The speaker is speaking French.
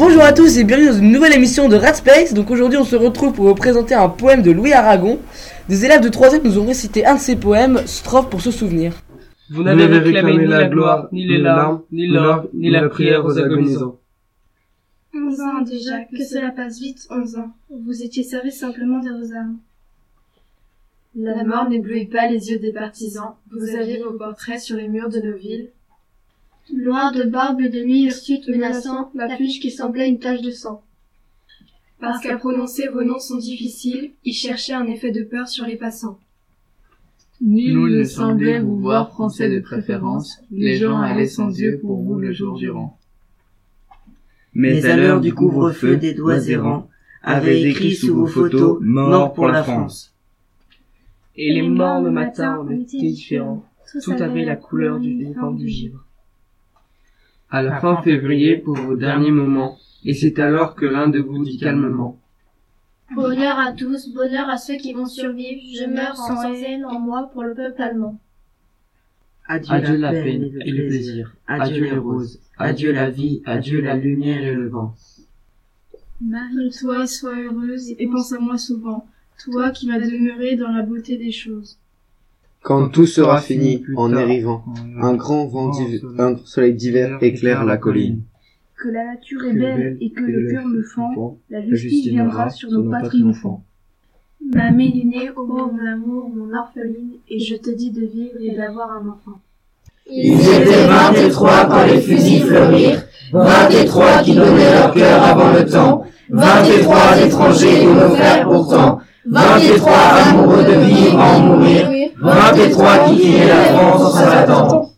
Bonjour à tous et bienvenue dans une nouvelle émission de Rat Space. Donc aujourd'hui on se retrouve pour vous présenter un poème de Louis Aragon. Des élèves de 3 nous ont récité un de ses poèmes, Strophe pour se souvenir. Vous n'avez réclamé ni la gloire, ni les larmes, ni l'or, ni la prière aux agonisants. Onze ans déjà, que cela passe vite, onze ans. Vous étiez servis simplement de vos armes. La mort n'éblouit pas les yeux des partisans. Vous aviez vos portraits sur les murs de nos villes. Loin de barbe de nuit hirsute menaçant l'affiche qui semblait une tache de sang. Parce qu'à prononcer vos noms sont difficiles, ils cherchaient un effet de peur sur les passants. Nul ne semblait vous voir français de préférence, les gens allaient sans yeux pour vous le jour durant. Mais à l'heure du couvre-feu, des doigts errants avaient écrit sous vos photos « Mort pour la France Et les morts le matin en étaient différents, tout avait la couleur du vent du givre. À la fin février pour vos derniers moments, et c'est alors que l'un de vous dit calmement. Bonheur à tous, bonheur à ceux qui vont survivre. Je meurs sans haine en moi pour le peuple allemand. Adieu la peine et le plaisir, adieu les roses, adieu la vie, adieu la lumière et le vent. Marie-toi, sois heureuse et pense à moi souvent, toi qui vas demeurer dans la beauté des choses. Quand tout sera fini, en arrivant, un grand vent d'hiver, un soleil d'hiver éclaire la colline. Que la nature est belle et que le cœur me fend, la justice viendra sur nos pas triomphants. Ma mélinée, ô mon amour, mon orpheline, et je te dis de vivre et d'avoir un enfant. Ils étaient vingt et trois quand les fusils fleurirent, vingt et trois qui donnaient leur cœur avant le temps, vingt et trois étrangers ou nos frères pourtant, vingt et trois amoureux de vivre en mourir, vingt et trois qui quittaient la France en s'attendant.